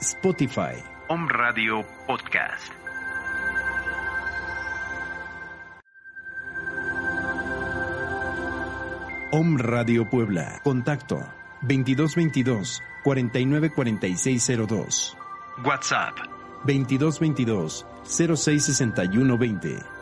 Spotify. Home Radio Podcast. Om Radio Puebla. Contacto 2222 494602. WhatsApp 2222 066120.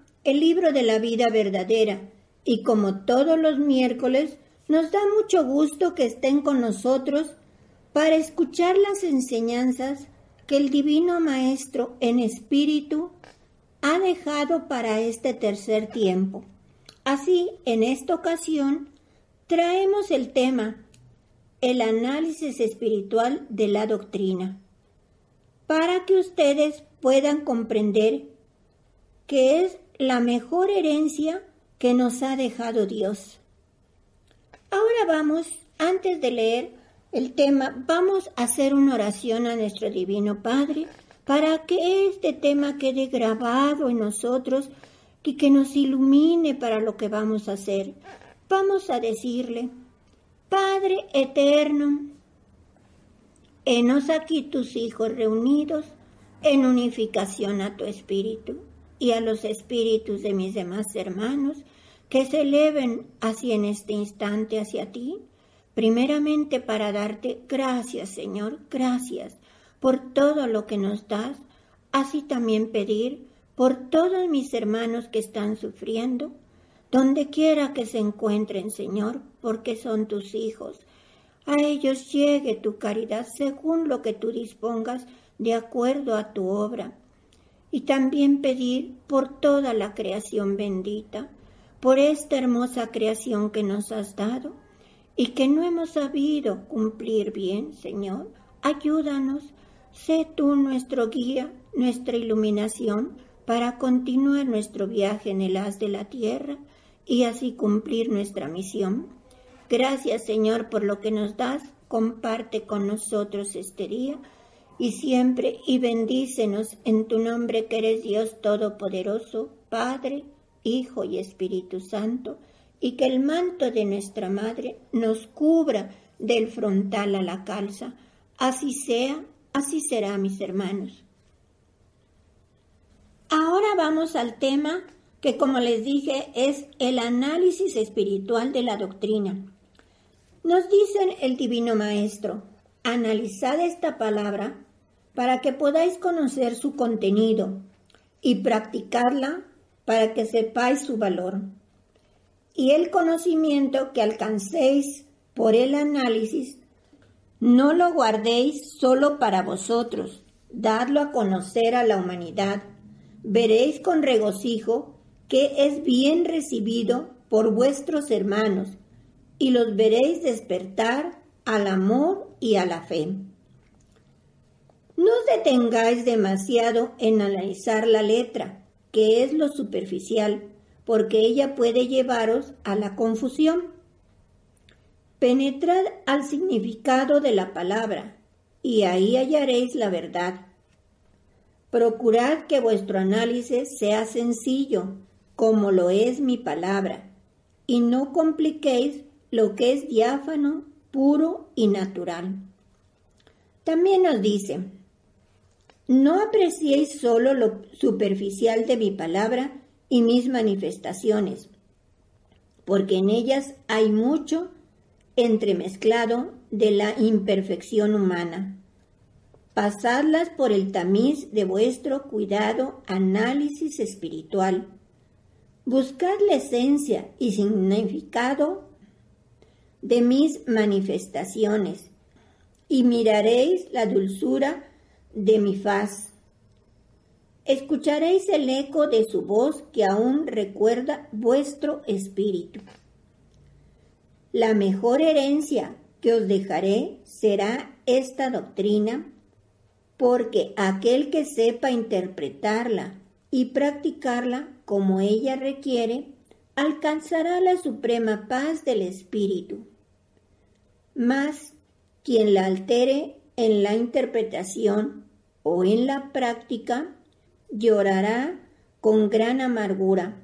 el libro de la vida verdadera. Y como todos los miércoles, nos da mucho gusto que estén con nosotros para escuchar las enseñanzas que el Divino Maestro en espíritu ha dejado para este tercer tiempo. Así, en esta ocasión, traemos el tema, el análisis espiritual de la doctrina, para que ustedes puedan comprender que es la mejor herencia que nos ha dejado Dios. Ahora vamos, antes de leer el tema, vamos a hacer una oración a nuestro Divino Padre para que este tema quede grabado en nosotros y que nos ilumine para lo que vamos a hacer. Vamos a decirle, Padre eterno, enos aquí tus hijos reunidos en unificación a tu espíritu y a los espíritus de mis demás hermanos que se eleven así en este instante hacia ti, primeramente para darte gracias, Señor, gracias por todo lo que nos das, así también pedir por todos mis hermanos que están sufriendo, donde quiera que se encuentren, Señor, porque son tus hijos. A ellos llegue tu caridad según lo que tú dispongas de acuerdo a tu obra y también pedir por toda la creación bendita, por esta hermosa creación que nos has dado y que no hemos sabido cumplir bien, Señor. Ayúdanos, sé tú nuestro guía, nuestra iluminación para continuar nuestro viaje en el haz de la tierra y así cumplir nuestra misión. Gracias, Señor, por lo que nos das. Comparte con nosotros este día y siempre y bendícenos en tu nombre que eres Dios Todopoderoso, Padre, Hijo y Espíritu Santo, y que el manto de nuestra Madre nos cubra del frontal a la calza. Así sea, así será, mis hermanos. Ahora vamos al tema que, como les dije, es el análisis espiritual de la doctrina. Nos dicen el Divino Maestro, analizad esta palabra para que podáis conocer su contenido y practicarla para que sepáis su valor. Y el conocimiento que alcancéis por el análisis, no lo guardéis solo para vosotros, dadlo a conocer a la humanidad. Veréis con regocijo que es bien recibido por vuestros hermanos y los veréis despertar al amor y a la fe. No detengáis demasiado en analizar la letra, que es lo superficial, porque ella puede llevaros a la confusión. Penetrad al significado de la palabra, y ahí hallaréis la verdad. Procurad que vuestro análisis sea sencillo, como lo es mi palabra, y no compliquéis lo que es diáfano, puro y natural. También nos dice, no apreciéis solo lo superficial de mi palabra y mis manifestaciones. porque en ellas hay mucho entremezclado de la imperfección humana. Pasadlas por el tamiz de vuestro cuidado análisis espiritual. Buscad la esencia y significado de mis manifestaciones y miraréis la dulzura de mi faz. Escucharéis el eco de su voz que aún recuerda vuestro espíritu. La mejor herencia que os dejaré será esta doctrina, porque aquel que sepa interpretarla y practicarla como ella requiere, alcanzará la suprema paz del espíritu. Mas quien la altere en la interpretación o en la práctica, llorará con gran amargura.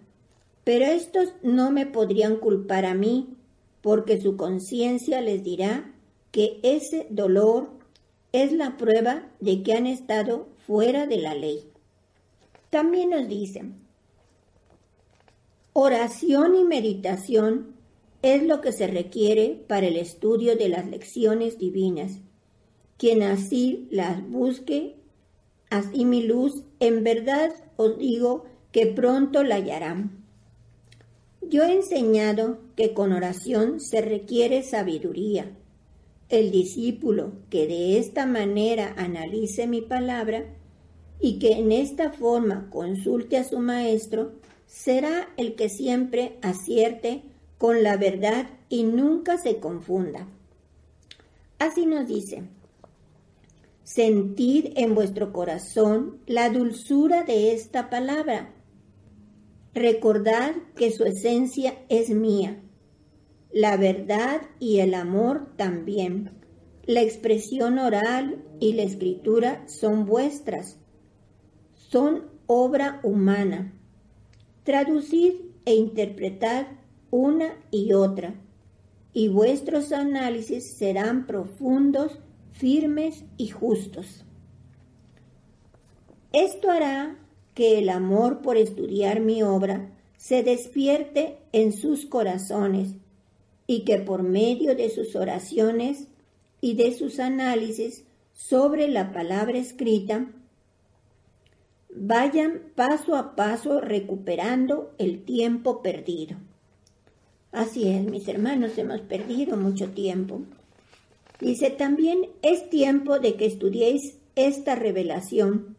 Pero estos no me podrían culpar a mí, porque su conciencia les dirá que ese dolor es la prueba de que han estado fuera de la ley. También nos dicen, oración y meditación es lo que se requiere para el estudio de las lecciones divinas. Quien así las busque, así mi luz, en verdad os digo que pronto la hallarán. Yo he enseñado que con oración se requiere sabiduría. El discípulo que de esta manera analice mi palabra y que en esta forma consulte a su maestro, será el que siempre acierte con la verdad y nunca se confunda. Así nos dice, sentid en vuestro corazón la dulzura de esta palabra. Recordad que su esencia es mía, la verdad y el amor también. La expresión oral y la escritura son vuestras, son obra humana. Traducid e interpretad una y otra, y vuestros análisis serán profundos, firmes y justos. Esto hará que el amor por estudiar mi obra se despierte en sus corazones y que por medio de sus oraciones y de sus análisis sobre la palabra escrita, vayan paso a paso recuperando el tiempo perdido. Así es, mis hermanos, hemos perdido mucho tiempo. Dice, también es tiempo de que estudiéis esta revelación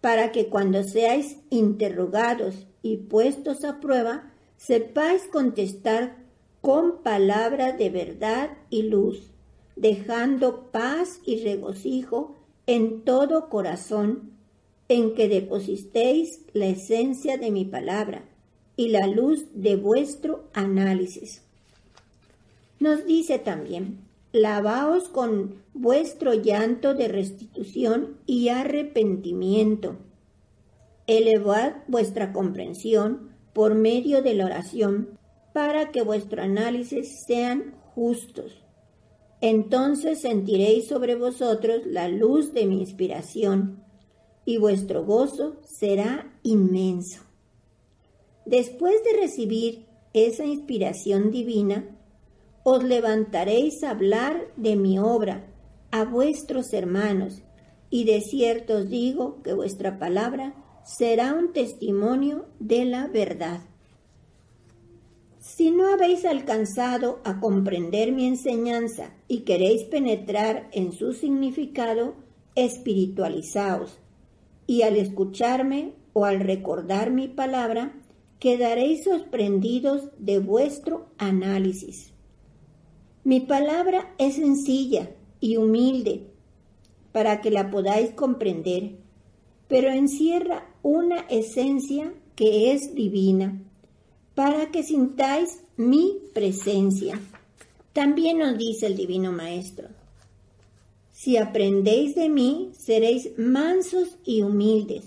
para que cuando seáis interrogados y puestos a prueba, sepáis contestar con palabras de verdad y luz, dejando paz y regocijo en todo corazón, en que depositéis la esencia de mi palabra y la luz de vuestro análisis. Nos dice también, lavaos con vuestro llanto de restitución y arrepentimiento. Elevad vuestra comprensión por medio de la oración para que vuestro análisis sean justos. Entonces sentiréis sobre vosotros la luz de mi inspiración y vuestro gozo será inmenso. Después de recibir esa inspiración divina, os levantaréis a hablar de mi obra a vuestros hermanos, y de cierto os digo que vuestra palabra será un testimonio de la verdad. Si no habéis alcanzado a comprender mi enseñanza y queréis penetrar en su significado, espiritualizaos, y al escucharme o al recordar mi palabra, quedaréis sorprendidos de vuestro análisis. Mi palabra es sencilla y humilde para que la podáis comprender, pero encierra una esencia que es divina, para que sintáis mi presencia. También nos dice el Divino Maestro, si aprendéis de mí, seréis mansos y humildes.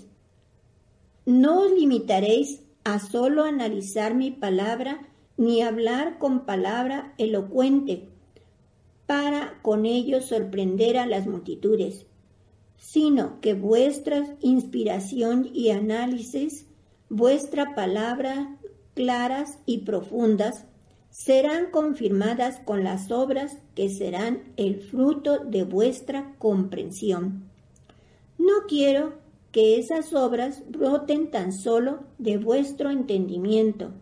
No os limitaréis a solo analizar mi palabra ni hablar con palabra elocuente para con ello sorprender a las multitudes, sino que vuestra inspiración y análisis, vuestra palabra claras y profundas, serán confirmadas con las obras que serán el fruto de vuestra comprensión. No quiero que esas obras broten tan solo de vuestro entendimiento,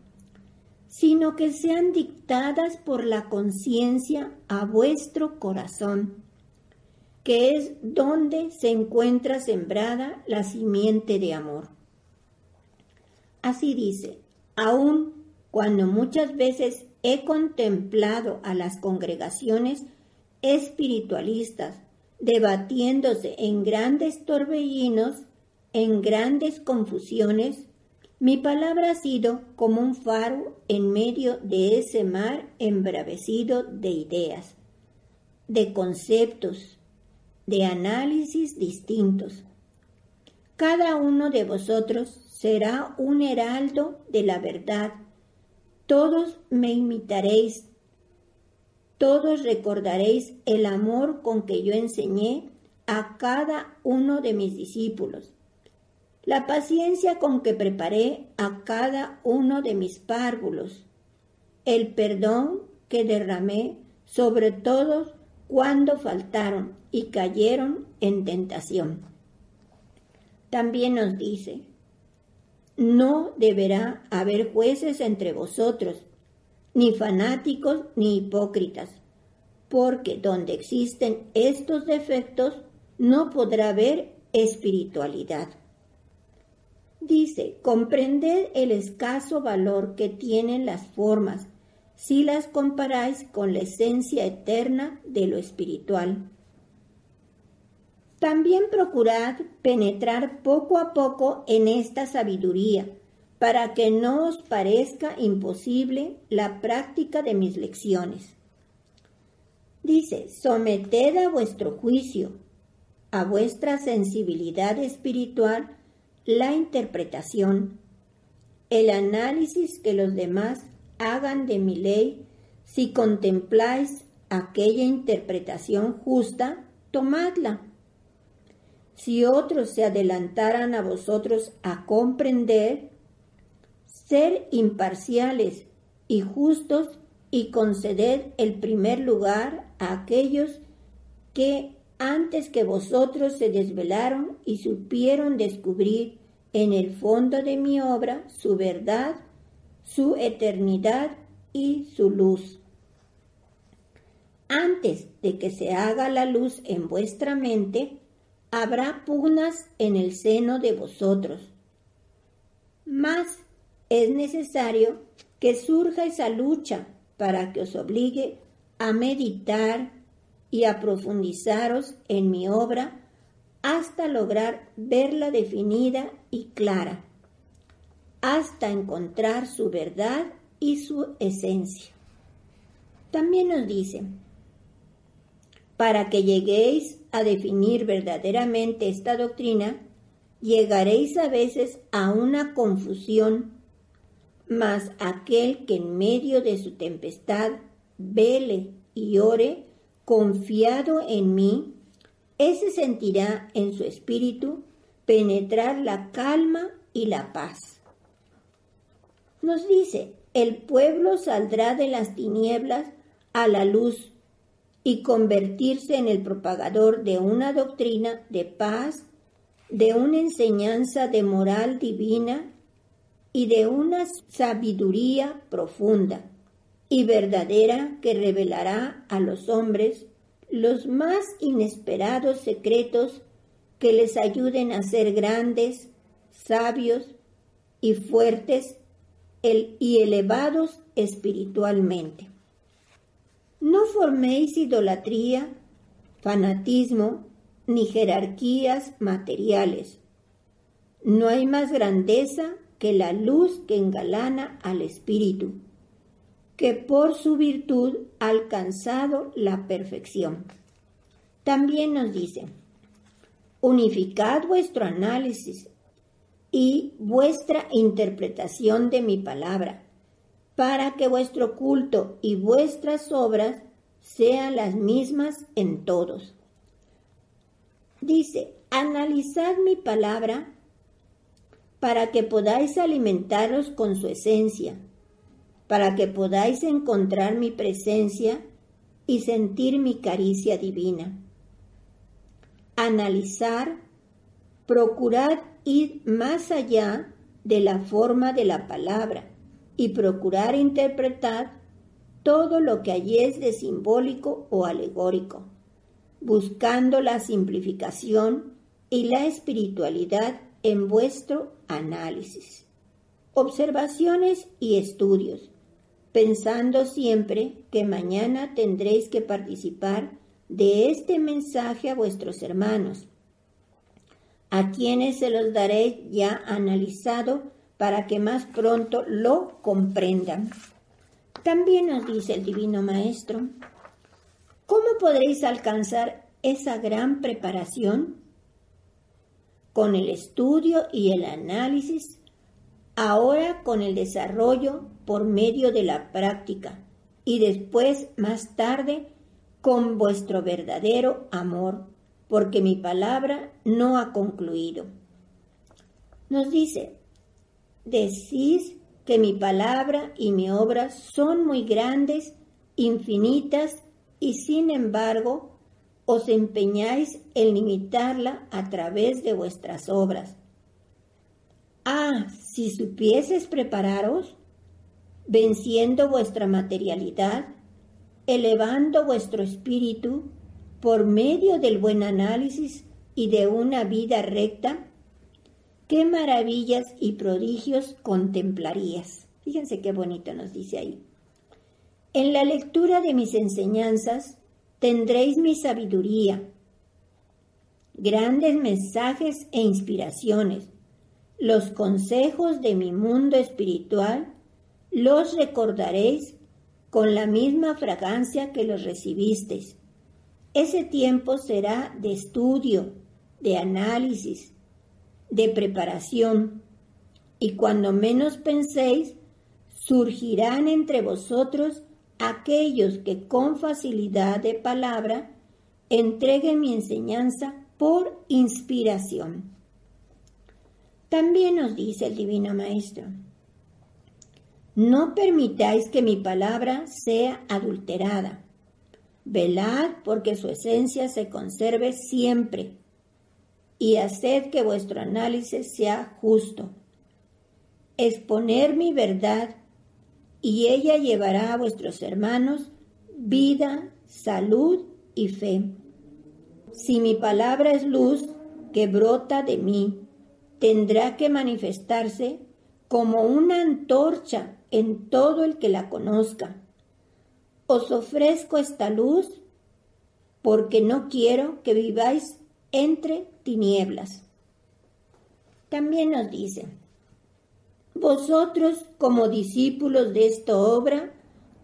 sino que sean dictadas por la conciencia a vuestro corazón, que es donde se encuentra sembrada la simiente de amor. Así dice, aun cuando muchas veces he contemplado a las congregaciones espiritualistas debatiéndose en grandes torbellinos, en grandes confusiones, mi palabra ha sido como un faro en medio de ese mar embravecido de ideas, de conceptos, de análisis distintos. Cada uno de vosotros será un heraldo de la verdad. Todos me imitaréis todos recordaréis el amor con que yo enseñé a cada uno de mis discípulos, la paciencia con que preparé a cada uno de mis párvulos, el perdón que derramé sobre todos cuando faltaron y cayeron en tentación. También nos dice, no deberá haber jueces entre vosotros, ni fanáticos ni hipócritas, porque donde existen estos defectos no podrá haber espiritualidad. Dice, comprended el escaso valor que tienen las formas si las comparáis con la esencia eterna de lo espiritual. También procurad penetrar poco a poco en esta sabiduría, para que no os parezca imposible la práctica de mis lecciones. Dice, someted a vuestro juicio, a vuestra sensibilidad espiritual, la interpretación, el análisis que los demás hagan de mi ley, si contempláis aquella interpretación justa, tomadla. Si otros se adelantaran a vosotros a comprender, ser imparciales y justos y conceder el primer lugar a aquellos que antes que vosotros se desvelaron y supieron descubrir en el fondo de mi obra su verdad, su eternidad y su luz. Antes de que se haga la luz en vuestra mente, habrá pugnas en el seno de vosotros. Mas es necesario que surja esa lucha para que os obligue a meditar y a profundizaros en mi obra hasta lograr verla definida y clara, hasta encontrar su verdad y su esencia. También nos dice, para que lleguéis a definir verdaderamente esta doctrina, llegaréis a veces a una confusión mas aquel que en medio de su tempestad vele y ore confiado en mí, ese sentirá en su espíritu penetrar la calma y la paz. Nos dice, el pueblo saldrá de las tinieblas a la luz y convertirse en el propagador de una doctrina de paz, de una enseñanza de moral divina y de una sabiduría profunda y verdadera que revelará a los hombres los más inesperados secretos que les ayuden a ser grandes, sabios y fuertes y elevados espiritualmente. No forméis idolatría, fanatismo ni jerarquías materiales. No hay más grandeza que la luz que engalana al espíritu, que por su virtud ha alcanzado la perfección. También nos dice, unificad vuestro análisis y vuestra interpretación de mi palabra, para que vuestro culto y vuestras obras sean las mismas en todos. Dice, analizad mi palabra para que podáis alimentaros con su esencia. Para que podáis encontrar mi presencia y sentir mi caricia divina. Analizar, procurad ir más allá de la forma de la palabra y procurar interpretar todo lo que allí es de simbólico o alegórico, buscando la simplificación y la espiritualidad en vuestro análisis. Observaciones y estudios, pensando siempre que mañana tendréis que participar de este mensaje a vuestros hermanos, a quienes se los daré ya analizado para que más pronto lo comprendan. También nos dice el Divino Maestro, ¿cómo podréis alcanzar esa gran preparación? Con el estudio y el análisis, ahora con el desarrollo por medio de la práctica y después, más tarde, con vuestro verdadero amor, porque mi palabra no ha concluido. Nos dice, decís que mi palabra y mi obra son muy grandes, infinitas, y sin embargo os empeñáis en limitarla a través de vuestras obras. Ah, si supieses prepararos, venciendo vuestra materialidad, elevando vuestro espíritu por medio del buen análisis y de una vida recta, qué maravillas y prodigios contemplarías. Fíjense qué bonito nos dice ahí. En la lectura de mis enseñanzas tendréis mi sabiduría, grandes mensajes e inspiraciones. Los consejos de mi mundo espiritual los recordaréis con la misma fragancia que los recibisteis. Ese tiempo será de estudio, de análisis, de preparación, y cuando menos penséis, surgirán entre vosotros aquellos que con facilidad de palabra entreguen mi enseñanza por inspiración. También nos dice el Divino Maestro, no permitáis que mi palabra sea adulterada. Velad porque su esencia se conserve siempre y haced que vuestro análisis sea justo. Exponer mi verdad y ella llevará a vuestros hermanos vida, salud y fe. Si mi palabra es luz que brota de mí, tendrá que manifestarse como una antorcha en todo el que la conozca. Os ofrezco esta luz porque no quiero que viváis entre tinieblas. También nos dice, vosotros como discípulos de esta obra,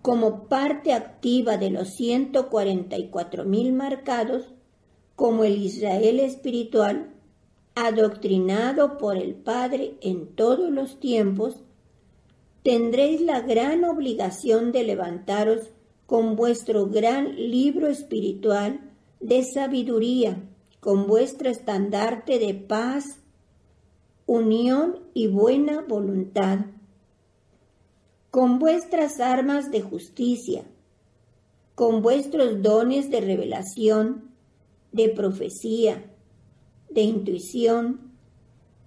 como parte activa de los 144 mil marcados, como el Israel espiritual, adoctrinado por el Padre en todos los tiempos, tendréis la gran obligación de levantaros con vuestro gran libro espiritual de sabiduría, con vuestro estandarte de paz, unión y buena voluntad, con vuestras armas de justicia, con vuestros dones de revelación, de profecía, de intuición,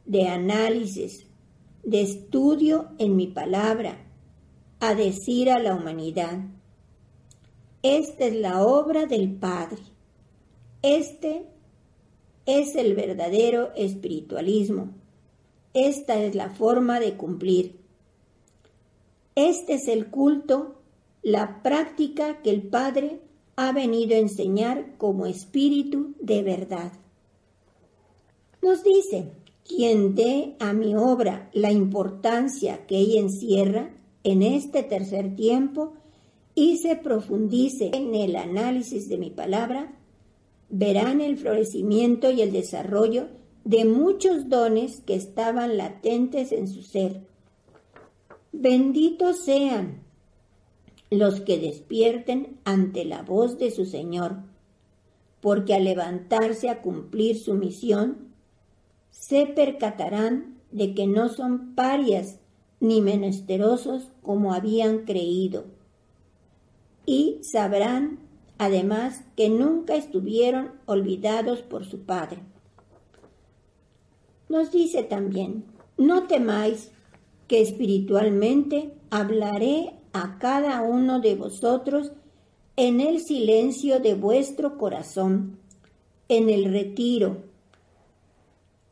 de análisis, de estudio en mi palabra, a decir a la humanidad. Esta es la obra del Padre. Este es el verdadero espiritualismo. Esta es la forma de cumplir. Este es el culto, la práctica que el Padre ha venido a enseñar como espíritu de verdad. Nos dice, quien dé a mi obra la importancia que ella encierra en este tercer tiempo y se profundice en el análisis de mi palabra, verán el florecimiento y el desarrollo de muchos dones que estaban latentes en su ser. Benditos sean los que despierten ante la voz de su Señor, porque al levantarse a cumplir su misión, se percatarán de que no son parias ni menesterosos como habían creído. Y sabrán, además, que nunca estuvieron olvidados por su Padre. Nos dice también, no temáis que espiritualmente hablaré a cada uno de vosotros en el silencio de vuestro corazón, en el retiro,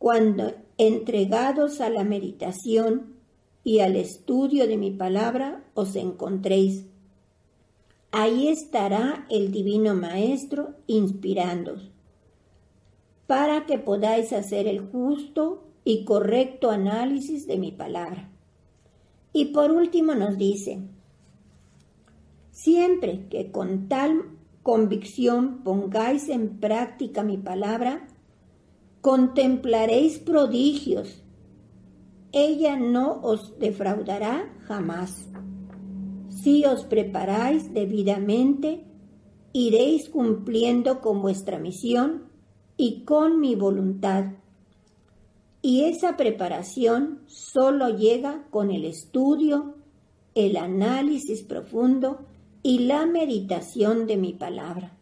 cuando entregados a la meditación y al estudio de mi palabra os encontréis. Ahí estará el Divino Maestro inspirándoos, para que podáis hacer el justo y correcto análisis de mi palabra. Y por último nos dice, siempre que con tal convicción pongáis en práctica mi palabra, contemplaréis prodigios. Ella no os defraudará jamás. Si os preparáis debidamente, iréis cumpliendo con vuestra misión y con mi voluntad. Y esa preparación solo llega con el estudio, el análisis profundo y la meditación de mi palabra.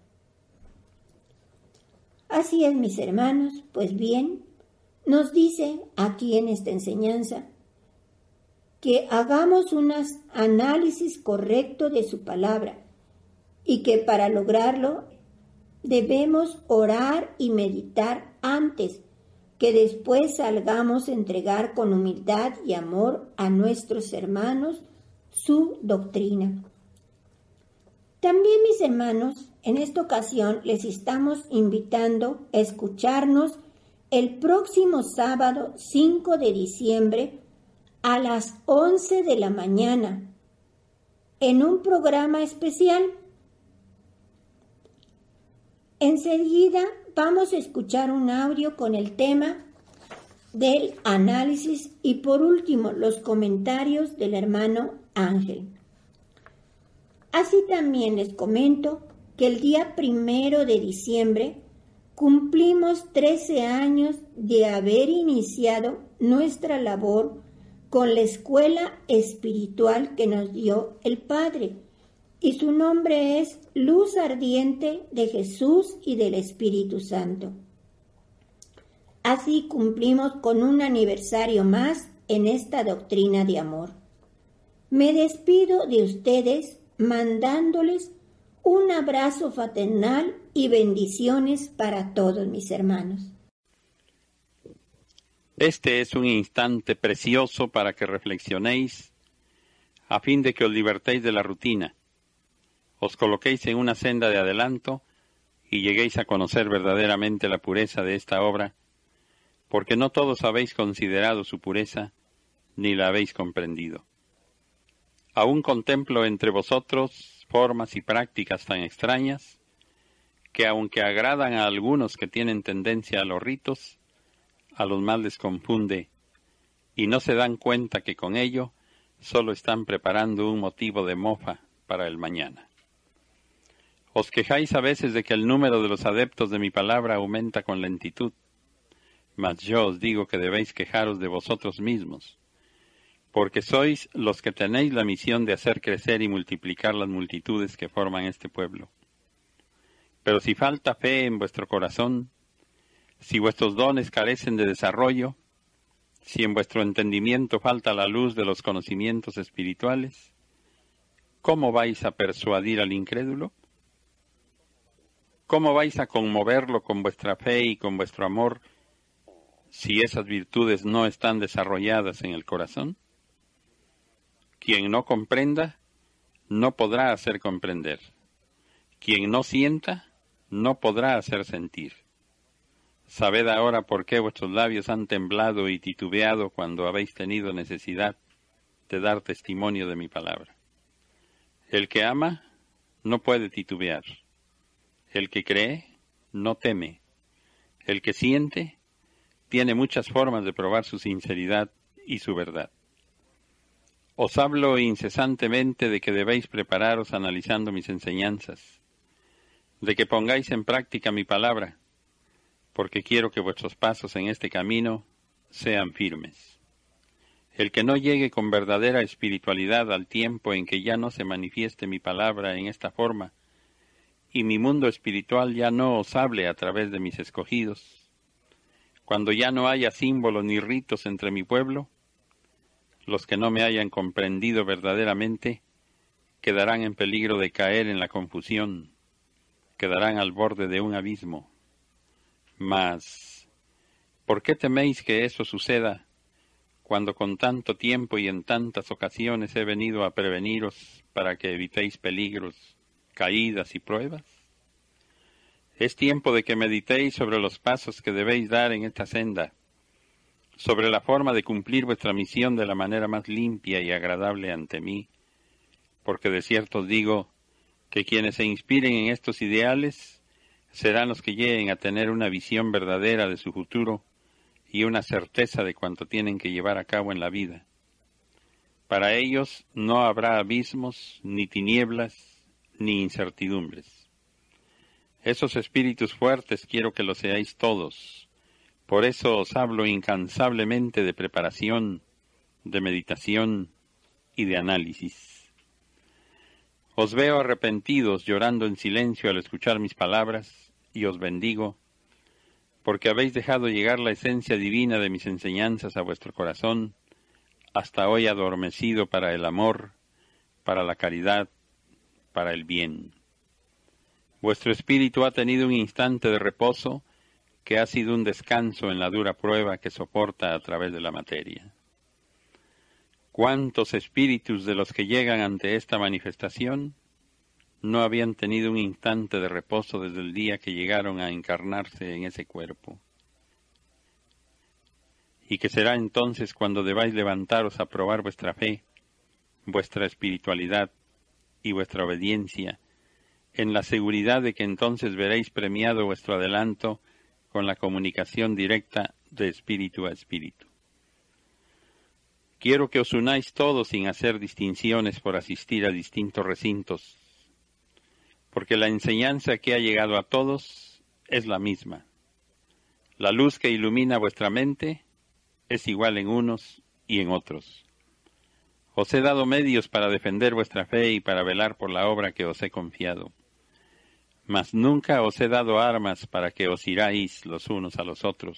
Así es, mis hermanos, pues bien, nos dice aquí en esta enseñanza que hagamos un análisis correcto de su palabra y que para lograrlo debemos orar y meditar antes que después salgamos a entregar con humildad y amor a nuestros hermanos su doctrina. También mis hermanos, en esta ocasión les estamos invitando a escucharnos el próximo sábado 5 de diciembre a las 11 de la mañana en un programa especial. Enseguida vamos a escuchar un audio con el tema del análisis y por último los comentarios del hermano Ángel. Así también les comento que el día primero de diciembre cumplimos 13 años de haber iniciado nuestra labor con la escuela espiritual que nos dio el Padre, y su nombre es Luz Ardiente de Jesús y del Espíritu Santo. Así cumplimos con un aniversario más en esta doctrina de amor. Me despido de ustedes mandándoles un abrazo fraternal y bendiciones para todos mis hermanos. Este es un instante precioso para que reflexionéis a fin de que os libertéis de la rutina, os coloquéis en una senda de adelanto y lleguéis a conocer verdaderamente la pureza de esta obra, porque no todos habéis considerado su pureza ni la habéis comprendido. Aún contemplo entre vosotros formas y prácticas tan extrañas que aunque agradan a algunos que tienen tendencia a los ritos, a los más les confunde y no se dan cuenta que con ello solo están preparando un motivo de mofa para el mañana. Os quejáis a veces de que el número de los adeptos de mi palabra aumenta con lentitud, mas yo os digo que debéis quejaros de vosotros mismos, porque sois los que tenéis la misión de hacer crecer y multiplicar las multitudes que forman este pueblo. Pero si falta fe en vuestro corazón, si vuestros dones carecen de desarrollo, si en vuestro entendimiento falta la luz de los conocimientos espirituales, ¿cómo vais a persuadir al incrédulo? ¿Cómo vais a conmoverlo con vuestra fe y con vuestro amor si esas virtudes no están desarrolladas en el corazón? Quien no comprenda, no podrá hacer comprender. Quien no sienta, no podrá hacer sentir. Sabed ahora por qué vuestros labios han temblado y titubeado cuando habéis tenido necesidad de dar testimonio de mi palabra. El que ama no puede titubear. El que cree no teme. El que siente tiene muchas formas de probar su sinceridad y su verdad. Os hablo incesantemente de que debéis prepararos analizando mis enseñanzas, de que pongáis en práctica mi palabra, porque quiero que vuestros pasos en este camino sean firmes. El que no llegue con verdadera espiritualidad al tiempo en que ya no se manifieste mi palabra en esta forma, y mi mundo espiritual ya no os hable a través de mis escogidos, cuando ya no haya símbolos ni ritos entre mi pueblo, los que no me hayan comprendido verdaderamente quedarán en peligro de caer en la confusión, quedarán al borde de un abismo. Mas, ¿por qué teméis que eso suceda cuando con tanto tiempo y en tantas ocasiones he venido a preveniros para que evitéis peligros, caídas y pruebas? Es tiempo de que meditéis sobre los pasos que debéis dar en esta senda, sobre la forma de cumplir vuestra misión de la manera más limpia y agradable ante mí, porque de cierto os digo que quienes se inspiren en estos ideales serán los que lleguen a tener una visión verdadera de su futuro y una certeza de cuanto tienen que llevar a cabo en la vida. Para ellos no habrá abismos, ni tinieblas, ni incertidumbres. Esos espíritus fuertes quiero que lo seáis todos. Por eso os hablo incansablemente de preparación, de meditación y de análisis. Os veo arrepentidos llorando en silencio al escuchar mis palabras y os bendigo, porque habéis dejado llegar la esencia divina de mis enseñanzas a vuestro corazón, hasta hoy adormecido para el amor, para la caridad, para el bien. Vuestro espíritu ha tenido un instante de reposo que ha sido un descanso en la dura prueba que soporta a través de la materia. ¿Cuántos espíritus de los que llegan ante esta manifestación no habían tenido un instante de reposo desde el día que llegaron a encarnarse en ese cuerpo? Y que será entonces cuando debáis levantaros a probar vuestra fe, vuestra espiritualidad y vuestra obediencia, en la seguridad de que entonces veréis premiado vuestro adelanto con la comunicación directa de espíritu a espíritu. Quiero que os unáis todos sin hacer distinciones por asistir a distintos recintos, porque la enseñanza que ha llegado a todos es la misma. La luz que ilumina vuestra mente es igual en unos y en otros. Os he dado medios para defender vuestra fe y para velar por la obra que os he confiado mas nunca os he dado armas para que os iráis los unos a los otros.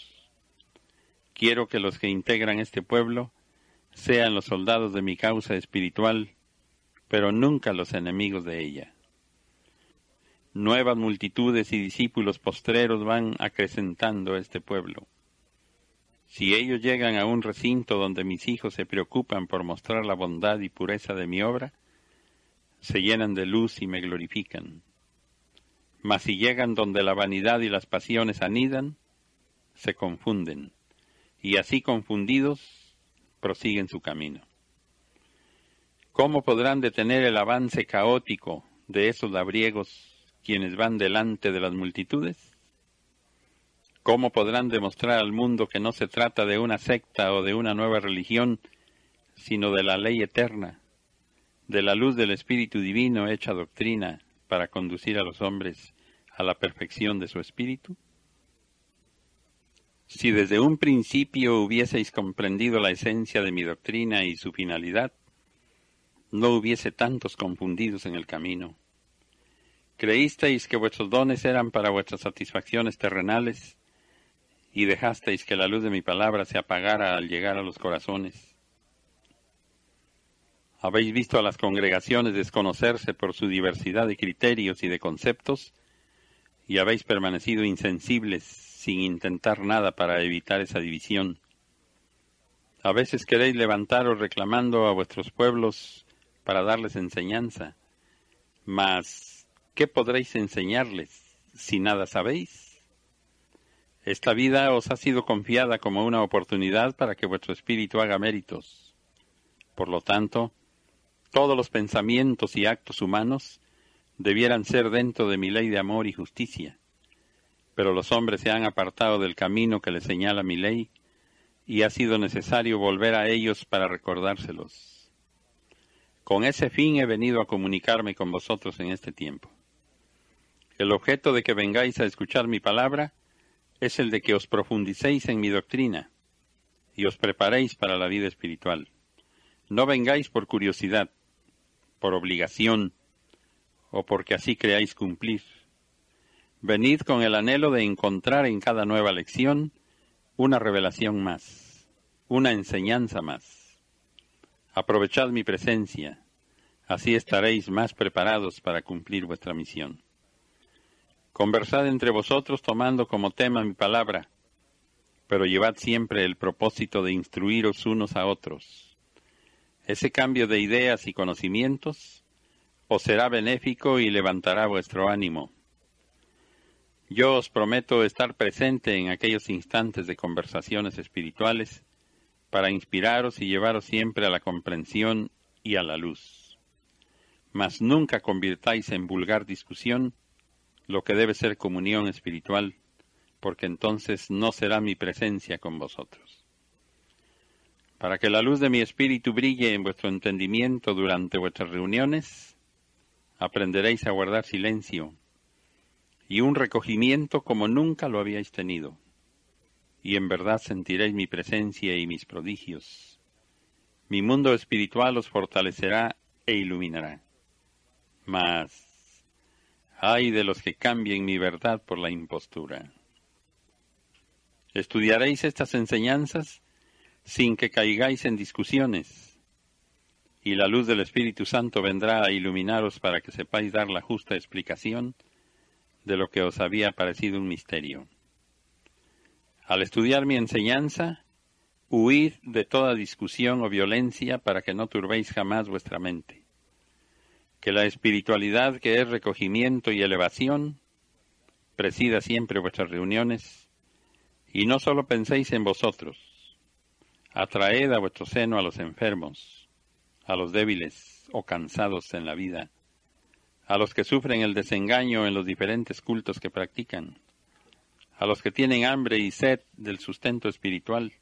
Quiero que los que integran este pueblo sean los soldados de mi causa espiritual, pero nunca los enemigos de ella. Nuevas multitudes y discípulos postreros van acrecentando este pueblo. Si ellos llegan a un recinto donde mis hijos se preocupan por mostrar la bondad y pureza de mi obra, se llenan de luz y me glorifican. Mas si llegan donde la vanidad y las pasiones anidan, se confunden, y así confundidos prosiguen su camino. ¿Cómo podrán detener el avance caótico de esos labriegos quienes van delante de las multitudes? ¿Cómo podrán demostrar al mundo que no se trata de una secta o de una nueva religión, sino de la ley eterna, de la luz del Espíritu Divino hecha doctrina para conducir a los hombres a la perfección de su espíritu? Si desde un principio hubieseis comprendido la esencia de mi doctrina y su finalidad, no hubiese tantos confundidos en el camino. Creísteis que vuestros dones eran para vuestras satisfacciones terrenales y dejasteis que la luz de mi palabra se apagara al llegar a los corazones. Habéis visto a las congregaciones desconocerse por su diversidad de criterios y de conceptos y habéis permanecido insensibles sin intentar nada para evitar esa división. A veces queréis levantaros reclamando a vuestros pueblos para darles enseñanza, mas ¿qué podréis enseñarles si nada sabéis? Esta vida os ha sido confiada como una oportunidad para que vuestro espíritu haga méritos. Por lo tanto, todos los pensamientos y actos humanos debieran ser dentro de mi ley de amor y justicia. Pero los hombres se han apartado del camino que les señala mi ley, y ha sido necesario volver a ellos para recordárselos. Con ese fin he venido a comunicarme con vosotros en este tiempo. El objeto de que vengáis a escuchar mi palabra es el de que os profundicéis en mi doctrina y os preparéis para la vida espiritual. No vengáis por curiosidad, por obligación, o porque así creáis cumplir. Venid con el anhelo de encontrar en cada nueva lección una revelación más, una enseñanza más. Aprovechad mi presencia, así estaréis más preparados para cumplir vuestra misión. Conversad entre vosotros tomando como tema mi palabra, pero llevad siempre el propósito de instruiros unos a otros. Ese cambio de ideas y conocimientos os será benéfico y levantará vuestro ánimo. Yo os prometo estar presente en aquellos instantes de conversaciones espirituales para inspiraros y llevaros siempre a la comprensión y a la luz. Mas nunca convirtáis en vulgar discusión lo que debe ser comunión espiritual, porque entonces no será mi presencia con vosotros. Para que la luz de mi espíritu brille en vuestro entendimiento durante vuestras reuniones, aprenderéis a guardar silencio y un recogimiento como nunca lo habíais tenido, y en verdad sentiréis mi presencia y mis prodigios. Mi mundo espiritual os fortalecerá e iluminará. Mas Ay de los que cambien mi verdad por la impostura. Estudiaréis estas enseñanzas sin que caigáis en discusiones, y la luz del Espíritu Santo vendrá a iluminaros para que sepáis dar la justa explicación de lo que os había parecido un misterio. Al estudiar mi enseñanza, huid de toda discusión o violencia para que no turbéis jamás vuestra mente que la espiritualidad que es recogimiento y elevación presida siempre vuestras reuniones y no solo penséis en vosotros, atraed a vuestro seno a los enfermos, a los débiles o cansados en la vida, a los que sufren el desengaño en los diferentes cultos que practican, a los que tienen hambre y sed del sustento espiritual,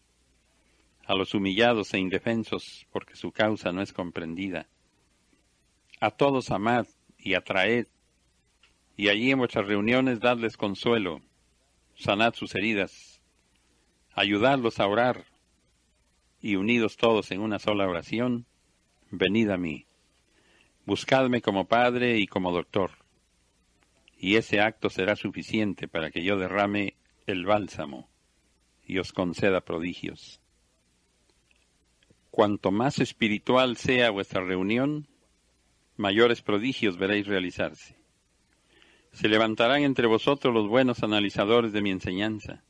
a los humillados e indefensos porque su causa no es comprendida, a todos amad y atraed, y allí en vuestras reuniones dadles consuelo, sanad sus heridas, ayudadlos a orar, y unidos todos en una sola oración, venid a mí. Buscadme como Padre y como Doctor, y ese acto será suficiente para que yo derrame el bálsamo y os conceda prodigios. Cuanto más espiritual sea vuestra reunión, mayores prodigios veréis realizarse. Se levantarán entre vosotros los buenos analizadores de mi enseñanza,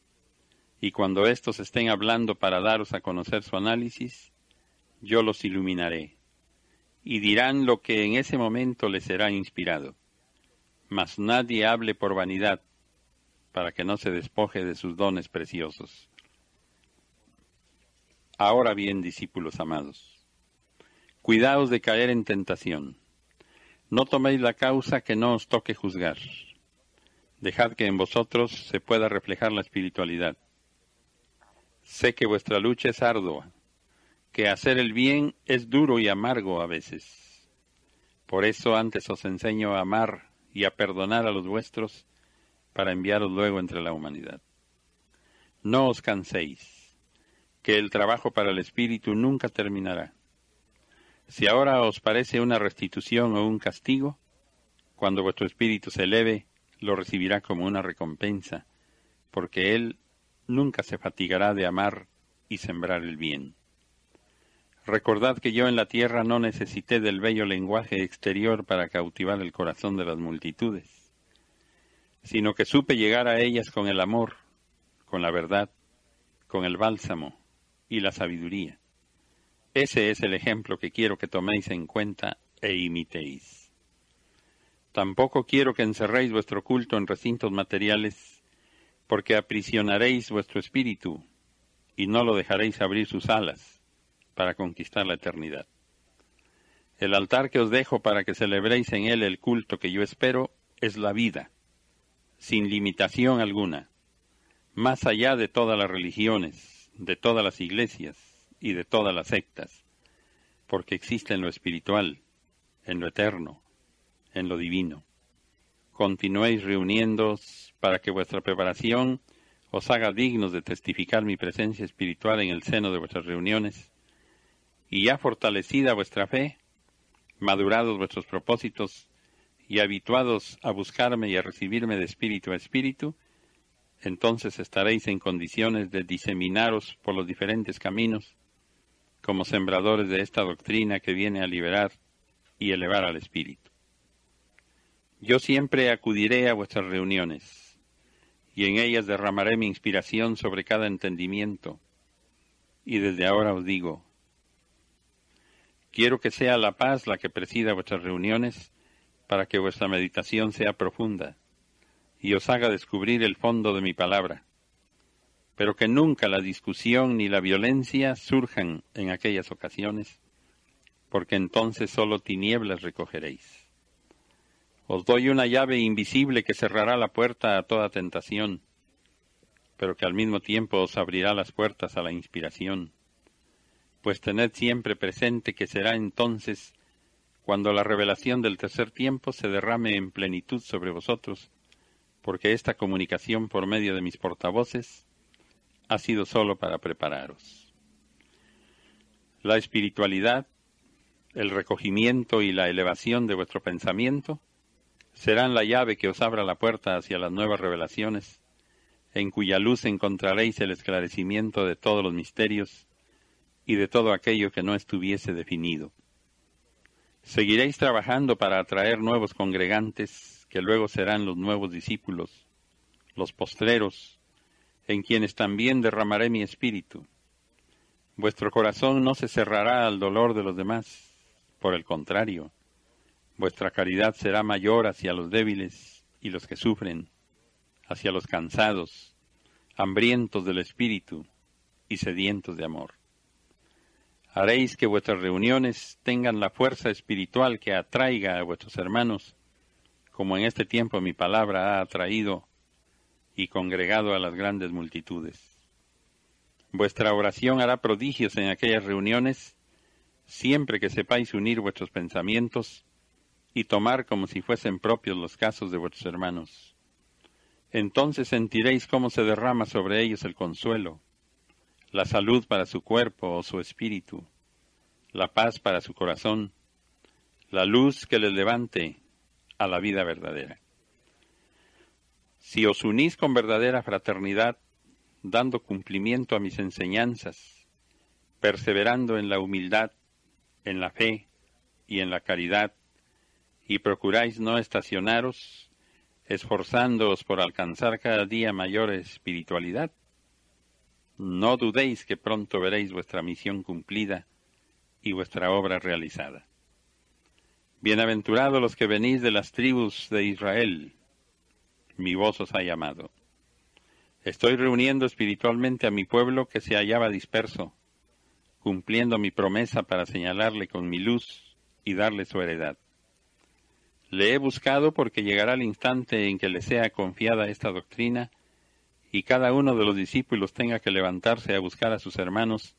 y cuando éstos estén hablando para daros a conocer su análisis, yo los iluminaré, y dirán lo que en ese momento les será inspirado. Mas nadie hable por vanidad, para que no se despoje de sus dones preciosos. Ahora bien, discípulos amados, cuidaos de caer en tentación no toméis la causa que no os toque juzgar. Dejad que en vosotros se pueda reflejar la espiritualidad. Sé que vuestra lucha es ardua, que hacer el bien es duro y amargo a veces. Por eso antes os enseño a amar y a perdonar a los vuestros para enviaros luego entre la humanidad. No os canséis, que el trabajo para el espíritu nunca terminará. Si ahora os parece una restitución o un castigo, cuando vuestro espíritu se eleve, lo recibirá como una recompensa, porque Él nunca se fatigará de amar y sembrar el bien. Recordad que yo en la tierra no necesité del bello lenguaje exterior para cautivar el corazón de las multitudes, sino que supe llegar a ellas con el amor, con la verdad, con el bálsamo y la sabiduría. Ese es el ejemplo que quiero que toméis en cuenta e imitéis. Tampoco quiero que encerréis vuestro culto en recintos materiales, porque aprisionaréis vuestro espíritu y no lo dejaréis abrir sus alas para conquistar la eternidad. El altar que os dejo para que celebréis en él el culto que yo espero es la vida, sin limitación alguna, más allá de todas las religiones, de todas las iglesias, y de todas las sectas, porque existe en lo espiritual, en lo eterno, en lo divino. Continuéis reuniéndoos para que vuestra preparación os haga dignos de testificar mi presencia espiritual en el seno de vuestras reuniones Y ya fortalecida vuestra fe, madurados vuestros propósitos y habituados a buscarme y a recibirme de espíritu a espíritu, entonces estaréis en condiciones de diseminaros por los diferentes caminos como sembradores de esta doctrina que viene a liberar y elevar al espíritu. Yo siempre acudiré a vuestras reuniones y en ellas derramaré mi inspiración sobre cada entendimiento. Y desde ahora os digo, quiero que sea la paz la que presida vuestras reuniones para que vuestra meditación sea profunda y os haga descubrir el fondo de mi palabra, pero que nunca la discusión ni la violencia surjan en aquellas ocasiones, porque entonces solo tinieblas recogeréis. Os doy una llave invisible que cerrará la puerta a toda tentación, pero que al mismo tiempo os abrirá las puertas a la inspiración. Pues tened siempre presente que será entonces cuando la revelación del tercer tiempo se derrame en plenitud sobre vosotros, porque esta comunicación por medio de mis portavoces ha sido solo para prepararos. La espiritualidad, el recogimiento y la elevación de vuestro pensamiento serán la llave que os abra la puerta hacia las nuevas revelaciones, en cuya luz encontraréis el esclarecimiento de todos los misterios y de todo aquello que no estuviese definido. Seguiréis trabajando para atraer nuevos congregantes que luego serán los nuevos discípulos, los postreros, en quienes también derramaré mi espíritu. Vuestro corazón no se cerrará al dolor de los demás, por el contrario, vuestra caridad será mayor hacia los débiles y los que sufren, hacia los cansados, hambrientos del espíritu y sedientos de amor. Haréis que vuestras reuniones tengan la fuerza espiritual que atraiga a vuestros hermanos como en este tiempo mi palabra ha atraído y congregado a las grandes multitudes. Vuestra oración hará prodigios en aquellas reuniones, siempre que sepáis unir vuestros pensamientos y tomar como si fuesen propios los casos de vuestros hermanos. Entonces sentiréis cómo se derrama sobre ellos el consuelo, la salud para su cuerpo o su espíritu, la paz para su corazón, la luz que les levante a la vida verdadera. Si os unís con verdadera fraternidad, dando cumplimiento a mis enseñanzas, perseverando en la humildad, en la fe y en la caridad, y procuráis no estacionaros, esforzándoos por alcanzar cada día mayor espiritualidad, no dudéis que pronto veréis vuestra misión cumplida y vuestra obra realizada. Bienaventurados los que venís de las tribus de Israel, mi voz os ha llamado. Estoy reuniendo espiritualmente a mi pueblo que se hallaba disperso, cumpliendo mi promesa para señalarle con mi luz y darle su heredad. Le he buscado porque llegará el instante en que le sea confiada esta doctrina y cada uno de los discípulos tenga que levantarse a buscar a sus hermanos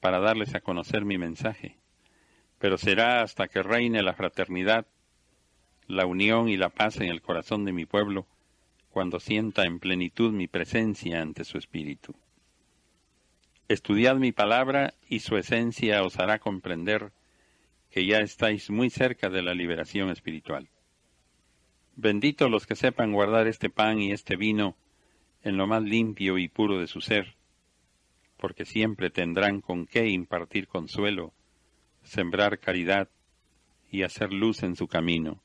para darles a conocer mi mensaje pero será hasta que reine la fraternidad, la unión y la paz en el corazón de mi pueblo, cuando sienta en plenitud mi presencia ante su espíritu. Estudiad mi palabra y su esencia os hará comprender que ya estáis muy cerca de la liberación espiritual. Bendito los que sepan guardar este pan y este vino en lo más limpio y puro de su ser, porque siempre tendrán con qué impartir consuelo sembrar caridad y hacer luz en su camino.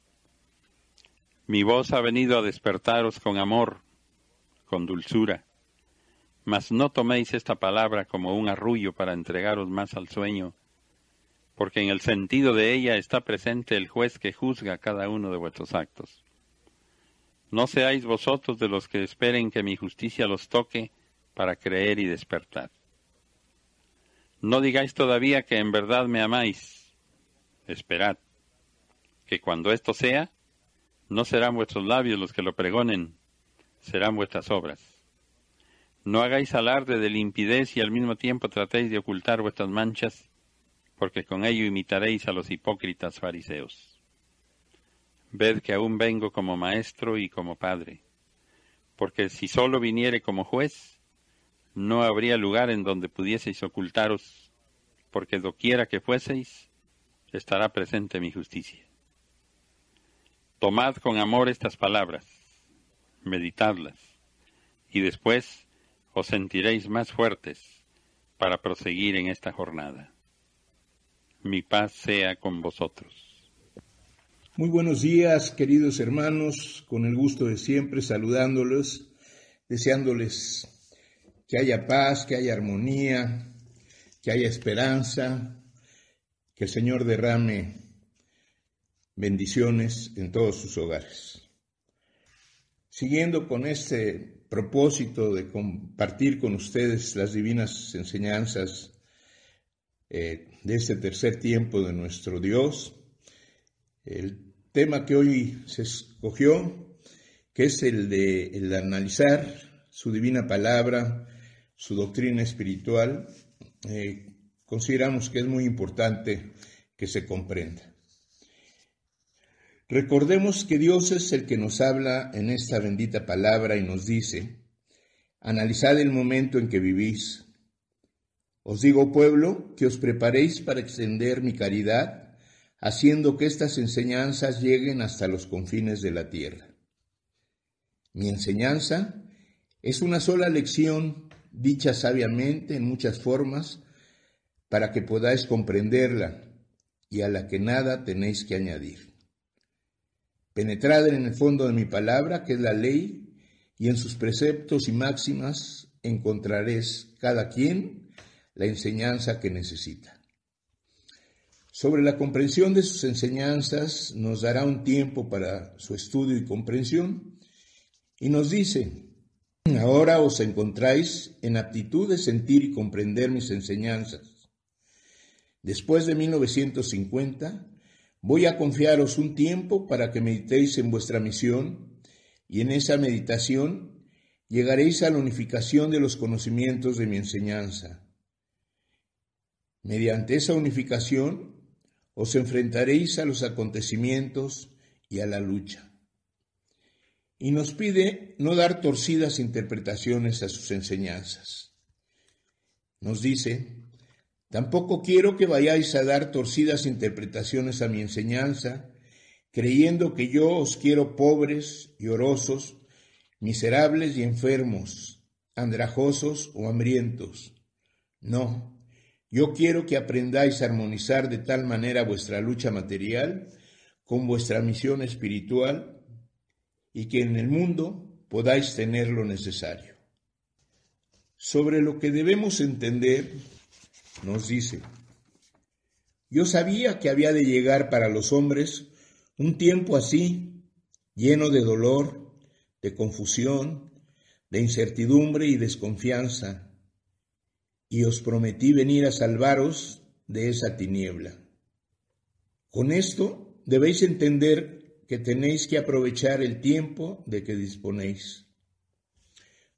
Mi voz ha venido a despertaros con amor, con dulzura, mas no toméis esta palabra como un arrullo para entregaros más al sueño, porque en el sentido de ella está presente el juez que juzga cada uno de vuestros actos. No seáis vosotros de los que esperen que mi justicia los toque para creer y despertar. No digáis todavía que en verdad me amáis. Esperad, que cuando esto sea, no serán vuestros labios los que lo pregonen, serán vuestras obras. No hagáis alarde de limpidez y al mismo tiempo tratéis de ocultar vuestras manchas, porque con ello imitaréis a los hipócritas fariseos. Ved que aún vengo como maestro y como padre, porque si solo viniere como juez, no habría lugar en donde pudieseis ocultaros, porque doquiera que fueseis, estará presente mi justicia. Tomad con amor estas palabras, meditadlas, y después os sentiréis más fuertes para proseguir en esta jornada. Mi paz sea con vosotros. Muy buenos días, queridos hermanos, con el gusto de siempre saludándolos, deseándoles que haya paz, que haya armonía, que haya esperanza, que el Señor derrame bendiciones en todos sus hogares. Siguiendo con este propósito de compartir con ustedes las divinas enseñanzas eh, de este tercer tiempo de nuestro Dios, el tema que hoy se escogió, que es el de analizar su divina palabra, su doctrina espiritual, eh, consideramos que es muy importante que se comprenda. Recordemos que Dios es el que nos habla en esta bendita palabra y nos dice, analizad el momento en que vivís. Os digo, pueblo, que os preparéis para extender mi caridad, haciendo que estas enseñanzas lleguen hasta los confines de la tierra. Mi enseñanza es una sola lección, dicha sabiamente en muchas formas, para que podáis comprenderla y a la que nada tenéis que añadir. Penetrad en el fondo de mi palabra, que es la ley, y en sus preceptos y máximas encontraréis cada quien la enseñanza que necesita. Sobre la comprensión de sus enseñanzas nos dará un tiempo para su estudio y comprensión y nos dice, ahora os encontráis en aptitud de sentir y comprender mis enseñanzas. Después de 1950, Voy a confiaros un tiempo para que meditéis en vuestra misión y en esa meditación llegaréis a la unificación de los conocimientos de mi enseñanza. Mediante esa unificación os enfrentaréis a los acontecimientos y a la lucha. Y nos pide no dar torcidas interpretaciones a sus enseñanzas. Nos dice, Tampoco quiero que vayáis a dar torcidas interpretaciones a mi enseñanza, creyendo que yo os quiero pobres, llorosos, miserables y enfermos, andrajosos o hambrientos. No, yo quiero que aprendáis a armonizar de tal manera vuestra lucha material con vuestra misión espiritual y que en el mundo podáis tener lo necesario. Sobre lo que debemos entender nos dice, yo sabía que había de llegar para los hombres un tiempo así, lleno de dolor, de confusión, de incertidumbre y desconfianza, y os prometí venir a salvaros de esa tiniebla. Con esto debéis entender que tenéis que aprovechar el tiempo de que disponéis.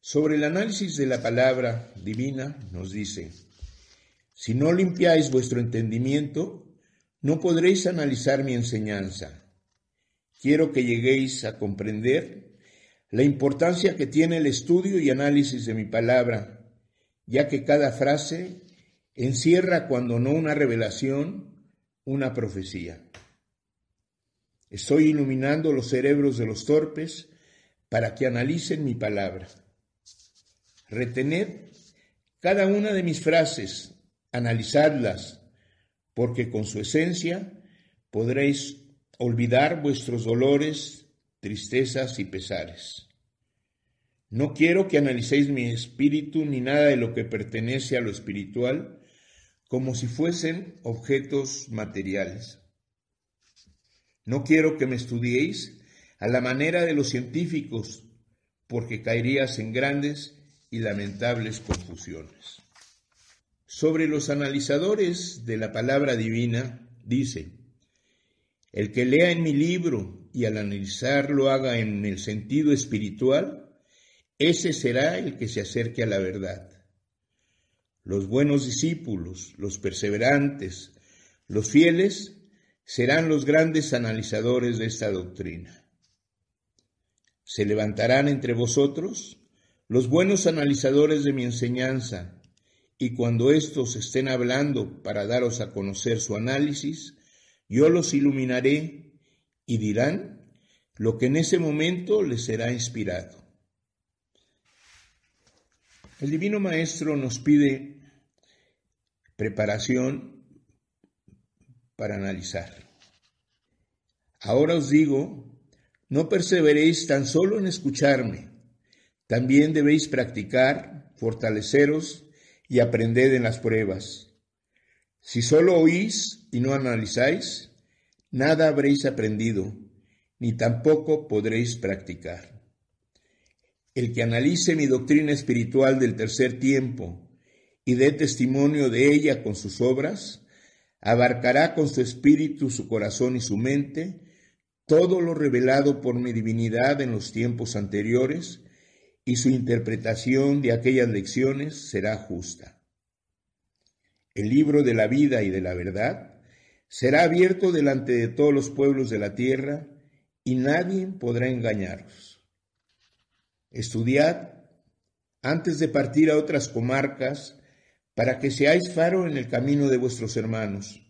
Sobre el análisis de la palabra divina nos dice, si no limpiáis vuestro entendimiento, no podréis analizar mi enseñanza. Quiero que lleguéis a comprender la importancia que tiene el estudio y análisis de mi palabra, ya que cada frase encierra, cuando no una revelación, una profecía. Estoy iluminando los cerebros de los torpes para que analicen mi palabra. Retened cada una de mis frases analizadlas, porque con su esencia podréis olvidar vuestros dolores, tristezas y pesares. No quiero que analicéis mi espíritu ni nada de lo que pertenece a lo espiritual como si fuesen objetos materiales. No quiero que me estudiéis a la manera de los científicos, porque caerías en grandes y lamentables confusiones. Sobre los analizadores de la palabra divina, dice, el que lea en mi libro y al analizarlo haga en el sentido espiritual, ese será el que se acerque a la verdad. Los buenos discípulos, los perseverantes, los fieles, serán los grandes analizadores de esta doctrina. Se levantarán entre vosotros los buenos analizadores de mi enseñanza, y cuando éstos estén hablando para daros a conocer su análisis, yo los iluminaré y dirán lo que en ese momento les será inspirado. El Divino Maestro nos pide preparación para analizar. Ahora os digo, no perseveréis tan solo en escucharme, también debéis practicar, fortaleceros y aprended en las pruebas. Si solo oís y no analizáis, nada habréis aprendido, ni tampoco podréis practicar. El que analice mi doctrina espiritual del tercer tiempo y dé testimonio de ella con sus obras, abarcará con su espíritu, su corazón y su mente todo lo revelado por mi divinidad en los tiempos anteriores, y su interpretación de aquellas lecciones será justa. El libro de la vida y de la verdad será abierto delante de todos los pueblos de la tierra y nadie podrá engañaros. Estudiad antes de partir a otras comarcas para que seáis faro en el camino de vuestros hermanos.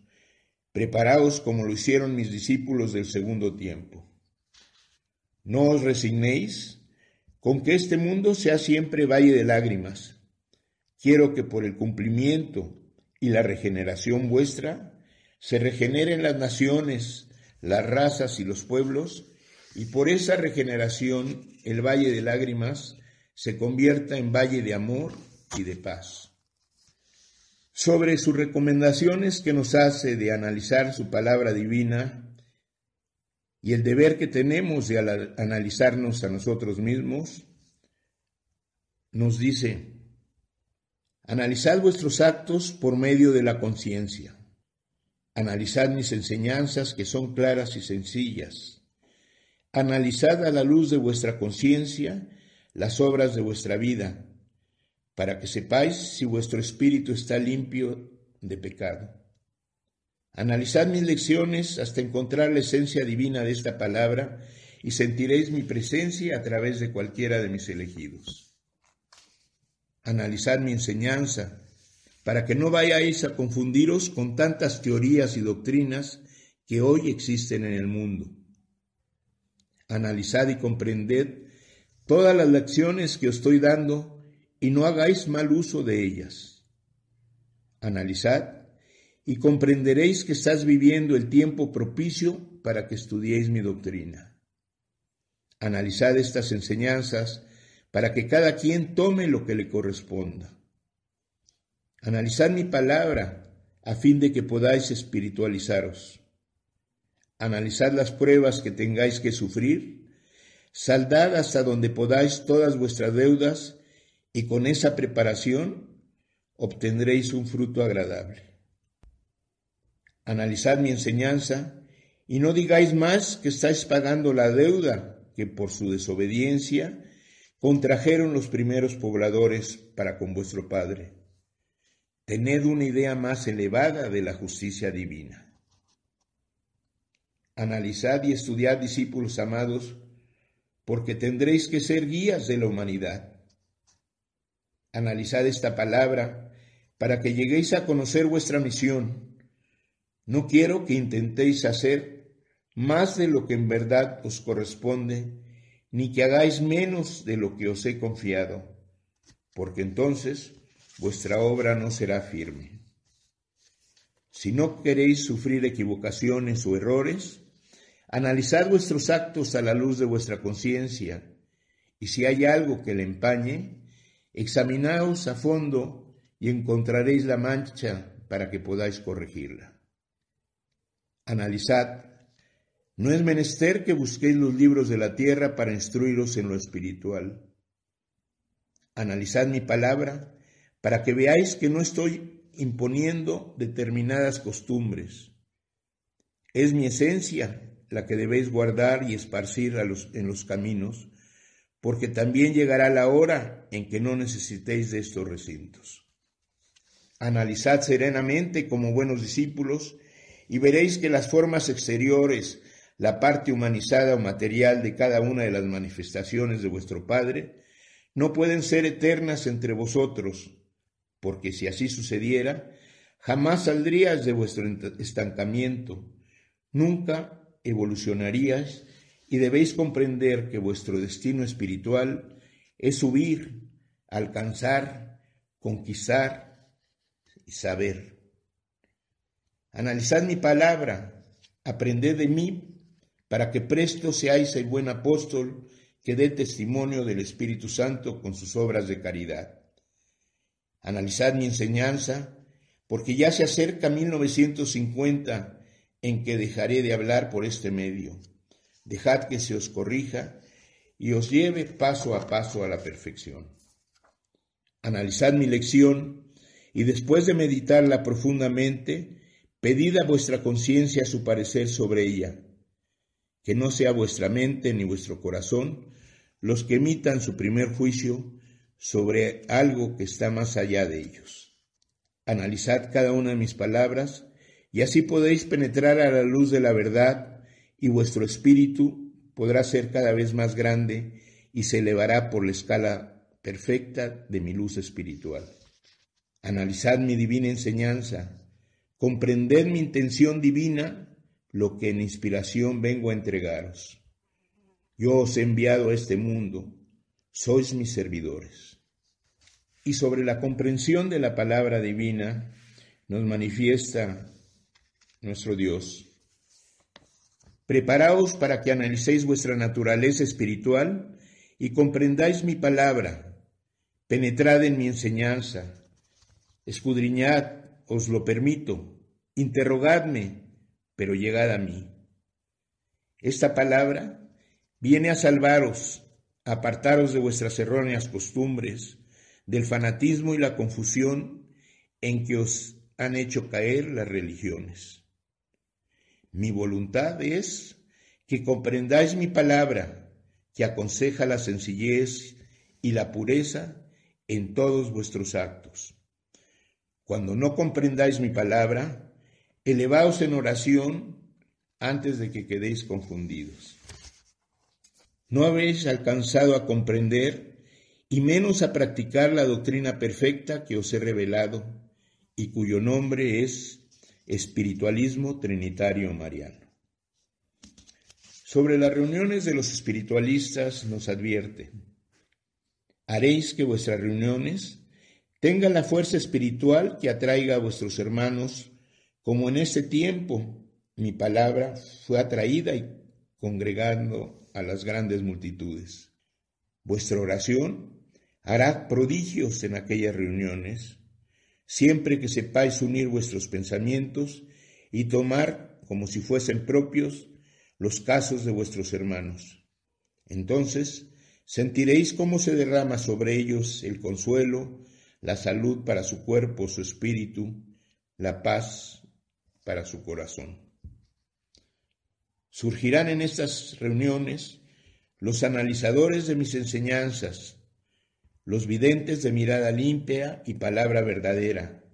Preparaos como lo hicieron mis discípulos del segundo tiempo. No os resignéis con que este mundo sea siempre valle de lágrimas. Quiero que por el cumplimiento y la regeneración vuestra se regeneren las naciones, las razas y los pueblos, y por esa regeneración el valle de lágrimas se convierta en valle de amor y de paz. Sobre sus recomendaciones que nos hace de analizar su palabra divina, y el deber que tenemos de analizarnos a nosotros mismos, nos dice, analizad vuestros actos por medio de la conciencia, analizad mis enseñanzas que son claras y sencillas, analizad a la luz de vuestra conciencia las obras de vuestra vida, para que sepáis si vuestro espíritu está limpio de pecado. Analizad mis lecciones hasta encontrar la esencia divina de esta palabra y sentiréis mi presencia a través de cualquiera de mis elegidos. Analizad mi enseñanza para que no vayáis a confundiros con tantas teorías y doctrinas que hoy existen en el mundo. Analizad y comprended todas las lecciones que os estoy dando y no hagáis mal uso de ellas. Analizad y comprenderéis que estás viviendo el tiempo propicio para que estudiéis mi doctrina. Analizad estas enseñanzas para que cada quien tome lo que le corresponda. Analizad mi palabra a fin de que podáis espiritualizaros. Analizad las pruebas que tengáis que sufrir, saldad hasta donde podáis todas vuestras deudas y con esa preparación obtendréis un fruto agradable analizad mi enseñanza y no digáis más que estáis pagando la deuda que por su desobediencia contrajeron los primeros pobladores para con vuestro Padre. Tened una idea más elevada de la justicia divina. Analizad y estudiad, discípulos amados, porque tendréis que ser guías de la humanidad. Analizad esta palabra para que lleguéis a conocer vuestra misión no quiero que intentéis hacer más de lo que en verdad os corresponde, ni que hagáis menos de lo que os he confiado, porque entonces vuestra obra no será firme. Si no queréis sufrir equivocaciones o errores, analizad vuestros actos a la luz de vuestra conciencia, y si hay algo que le empañe, examinaos a fondo y encontraréis la mancha para que podáis corregirla. Analizad. No es menester que busquéis los libros de la tierra para instruiros en lo espiritual. Analizad mi palabra para que veáis que no estoy imponiendo determinadas costumbres. Es mi esencia la que debéis guardar y esparcir en los caminos, porque también llegará la hora en que no necesitéis de estos recintos. Analizad serenamente como buenos discípulos y veréis que las formas exteriores, la parte humanizada o material de cada una de las manifestaciones de vuestro Padre, no pueden ser eternas entre vosotros, porque si así sucediera, jamás saldrías de vuestro estancamiento, nunca evolucionarías y debéis comprender que vuestro destino espiritual es subir, alcanzar, conquistar y saber. Analizad mi palabra, aprended de mí, para que presto seáis el buen apóstol que dé testimonio del Espíritu Santo con sus obras de caridad. Analizad mi enseñanza, porque ya se acerca 1950 en que dejaré de hablar por este medio. Dejad que se os corrija y os lleve paso a paso a la perfección. Analizad mi lección y después de meditarla profundamente, pedid a vuestra conciencia su parecer sobre ella, que no sea vuestra mente ni vuestro corazón los que emitan su primer juicio sobre algo que está más allá de ellos. Analizad cada una de mis palabras y así podéis penetrar a la luz de la verdad y vuestro espíritu podrá ser cada vez más grande y se elevará por la escala perfecta de mi luz espiritual. Analizad mi divina enseñanza, comprended mi intención divina, lo que en inspiración vengo a entregaros. Yo os he enviado a este mundo, sois mis servidores. Y sobre la comprensión de la palabra divina nos manifiesta nuestro Dios. Preparaos para que analicéis vuestra naturaleza espiritual y comprendáis mi palabra. Penetrad en mi enseñanza. Escudriñad, os lo permito. Interrogadme, pero llegad a mí. Esta palabra viene a salvaros, apartaros de vuestras erróneas costumbres, del fanatismo y la confusión en que os han hecho caer las religiones. Mi voluntad es que comprendáis mi palabra, que aconseja la sencillez y la pureza en todos vuestros actos. Cuando no comprendáis mi palabra, elevaos en oración antes de que quedéis confundidos. No habéis alcanzado a comprender y menos a practicar la doctrina perfecta que os he revelado y cuyo nombre es Espiritualismo Trinitario Mariano. Sobre las reuniones de los espiritualistas nos advierte, haréis que vuestras reuniones tengan la fuerza espiritual que atraiga a vuestros hermanos, como en ese tiempo mi palabra fue atraída y congregando a las grandes multitudes. Vuestra oración hará prodigios en aquellas reuniones siempre que sepáis unir vuestros pensamientos y tomar como si fuesen propios los casos de vuestros hermanos. Entonces sentiréis cómo se derrama sobre ellos el consuelo, la salud para su cuerpo, su espíritu, la paz para su corazón. Surgirán en estas reuniones los analizadores de mis enseñanzas, los videntes de mirada limpia y palabra verdadera.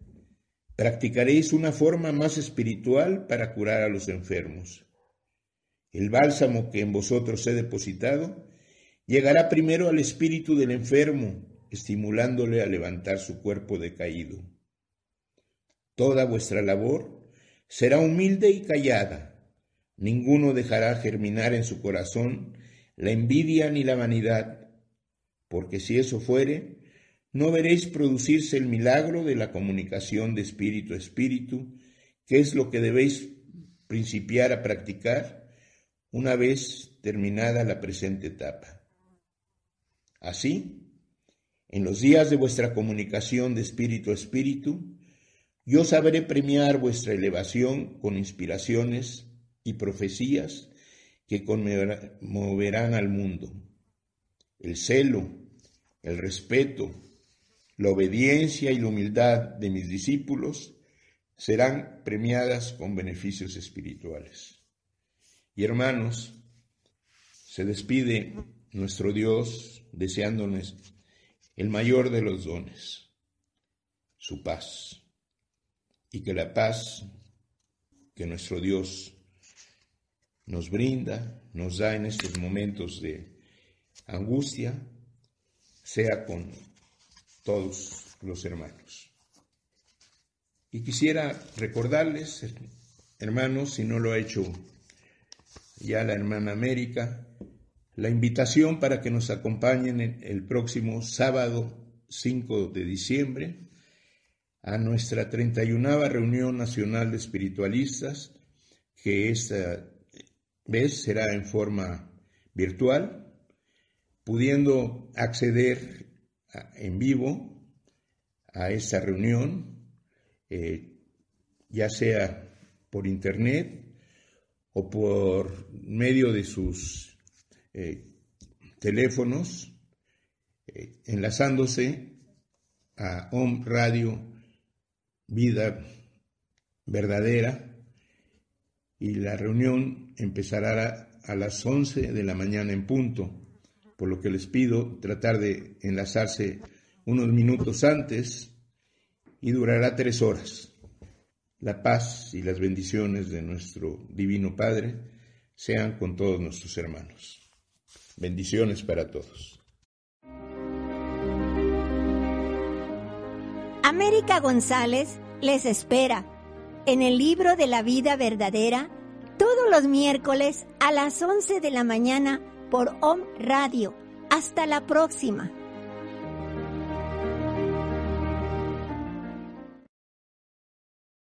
Practicaréis una forma más espiritual para curar a los enfermos. El bálsamo que en vosotros he depositado llegará primero al espíritu del enfermo, estimulándole a levantar su cuerpo decaído. Toda vuestra labor será humilde y callada. Ninguno dejará germinar en su corazón la envidia ni la vanidad porque si eso fuere, no veréis producirse el milagro de la comunicación de espíritu a espíritu, que es lo que debéis principiar a practicar una vez terminada la presente etapa. Así, en los días de vuestra comunicación de espíritu a espíritu, yo sabré premiar vuestra elevación con inspiraciones y profecías que conmoverán al mundo el celo, el respeto, la obediencia y la humildad de mis discípulos serán premiadas con beneficios espirituales. Y hermanos, se despide nuestro Dios deseándonos el mayor de los dones, su paz, y que la paz que nuestro Dios nos brinda, nos da en estos momentos de angustia sea con todos los hermanos. Y quisiera recordarles, hermanos, si no lo ha hecho ya la hermana América, la invitación para que nos acompañen el próximo sábado 5 de diciembre a nuestra 31 reunión nacional de espiritualistas, que esta vez será en forma virtual, pudiendo acceder en vivo a esta reunión, eh, ya sea por internet o por medio de sus eh, teléfonos, eh, enlazándose a Home Radio Vida Verdadera y la reunión empezará a las 11 de la mañana en punto, por lo que les pido tratar de enlazarse unos minutos antes y durará tres horas. La paz y las bendiciones de nuestro Divino Padre sean con todos nuestros hermanos. Bendiciones para todos. América González les espera en el libro de la vida verdadera los miércoles a las 11 de la mañana por OM Radio. Hasta la próxima.